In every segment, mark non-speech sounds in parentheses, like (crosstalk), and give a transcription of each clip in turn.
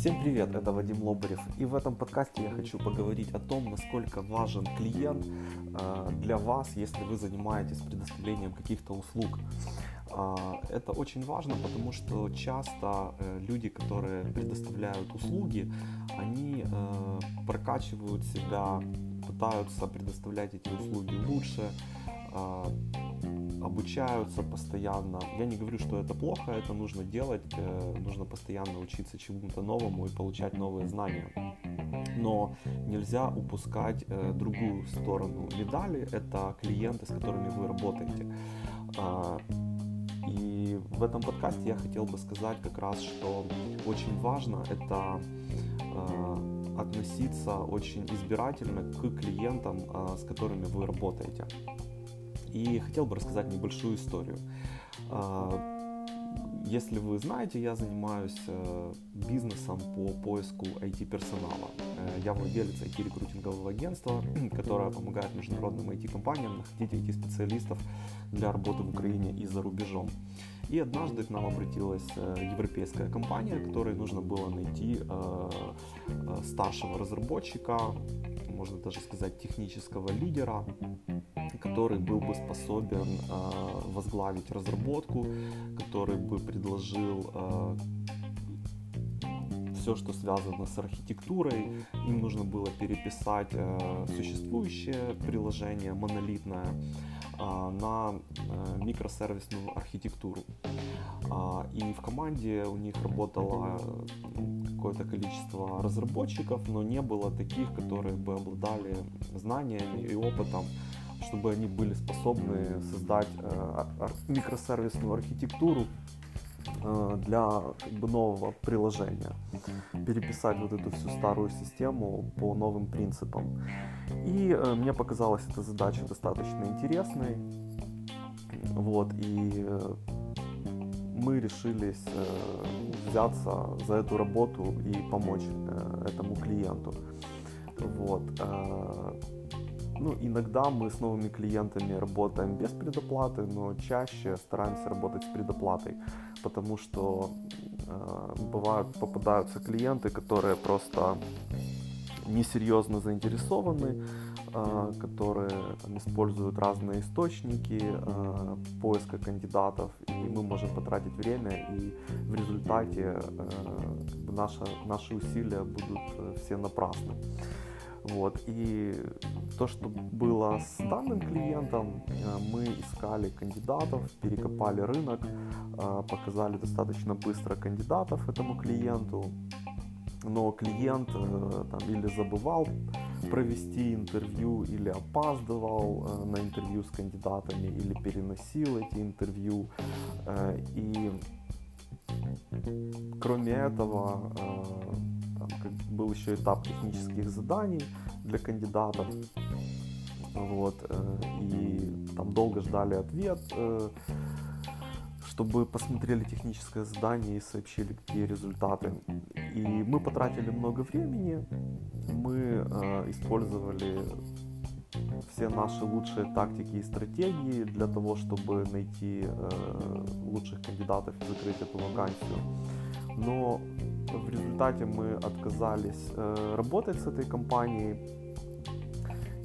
Всем привет, это Вадим Лобарев. И в этом подкасте я хочу поговорить о том, насколько важен клиент э, для вас, если вы занимаетесь предоставлением каких-то услуг. Э, это очень важно, потому что часто э, люди, которые предоставляют услуги, они э, прокачивают себя, пытаются предоставлять эти услуги лучше, э, обучаются постоянно. Я не говорю, что это плохо, это нужно делать, э, нужно постоянно учиться чему-то новому и получать новые знания. Но нельзя упускать э, другую сторону медали, это клиенты, с которыми вы работаете. А, и в этом подкасте я хотел бы сказать как раз, что очень важно это э, относиться очень избирательно к клиентам, с которыми вы работаете. И хотел бы рассказать небольшую историю. А, если вы знаете, я занимаюсь э, бизнесом по поиску IT-персонала. Э, я владелец IT-рекрутингового агентства, (clears throat) которое помогает международным IT-компаниям находить IT-специалистов для работы в Украине и за рубежом. И однажды к нам обратилась э, европейская компания, которой нужно было найти старшего разработчика, можно даже сказать технического лидера, который был бы способен э, возглавить разработку, который бы предложил э, все, что связано с архитектурой. Им нужно было переписать э, существующее приложение монолитное на микросервисную архитектуру. И в команде у них работало какое-то количество разработчиков, но не было таких, которые бы обладали знаниями и опытом чтобы они были способны создать э, микросервисную архитектуру э, для как бы, нового приложения, переписать вот эту всю старую систему по новым принципам. И э, мне показалась эта задача достаточно интересной. Вот, и мы решились э, взяться за эту работу и помочь э, этому клиенту. Вот. Э, ну, иногда мы с новыми клиентами работаем без предоплаты, но чаще стараемся работать с предоплатой, потому что э, бывают попадаются клиенты, которые просто несерьезно заинтересованы, э, которые там, используют разные источники э, поиска кандидатов, и мы можем потратить время, и в результате э, как бы наши, наши усилия будут э, все напрасны. Вот. И то, что было с данным клиентом, э, мы искали кандидатов, перекопали рынок, показали достаточно быстро кандидатов этому клиенту, но клиент э, там, или забывал провести интервью, или опаздывал на интервью с кандидатами, или переносил эти интервью. И кроме этого, как был еще этап технических заданий для кандидатов. Вот, э, и там долго ждали ответ, э, чтобы посмотрели техническое задание и сообщили, какие результаты. И мы потратили много времени, мы э, использовали все наши лучшие тактики и стратегии для того, чтобы найти э, лучших кандидатов и закрыть эту вакансию. Но в результате мы отказались э, работать с этой компанией.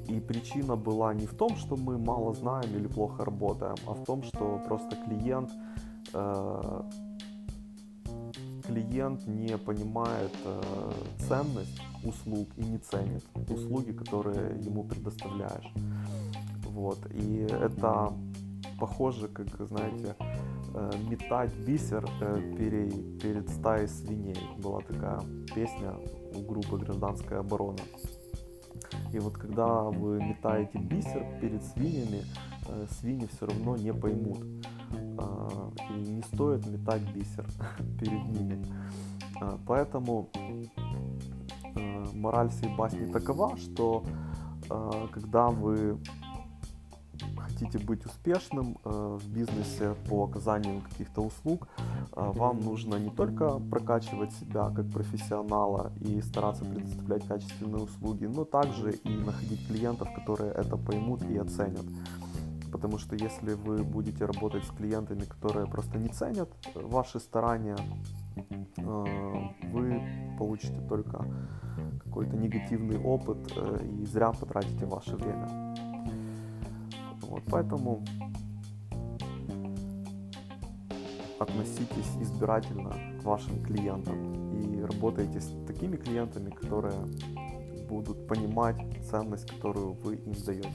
И причина была не в том, что мы мало знаем или плохо работаем, а в том, что просто клиент э, клиент не понимает э, ценность услуг и не ценит услуги, которые ему предоставляешь. Вот. И это похоже, как, знаете, э, метать бисер э, перед, перед стаей свиней. Была такая песня у группы «Гражданская оборона». И вот когда вы метаете бисер перед свиньями, э, свиньи все равно не поймут. Э, и не стоит метать бисер (laughs) перед ними. Э, поэтому э, мораль всей басни такова, что э, когда вы хотите быть успешным э, в бизнесе по оказанию каких-то услуг, э, вам нужно не только прокачивать себя как профессионала и стараться предоставлять качественные услуги, но также и находить клиентов, которые это поймут и оценят. Потому что если вы будете работать с клиентами, которые просто не ценят ваши старания, э, вы получите только какой-то негативный опыт э, и зря потратите ваше время. Вот, поэтому относитесь избирательно к вашим клиентам и работайте с такими клиентами, которые будут понимать ценность, которую вы им даете.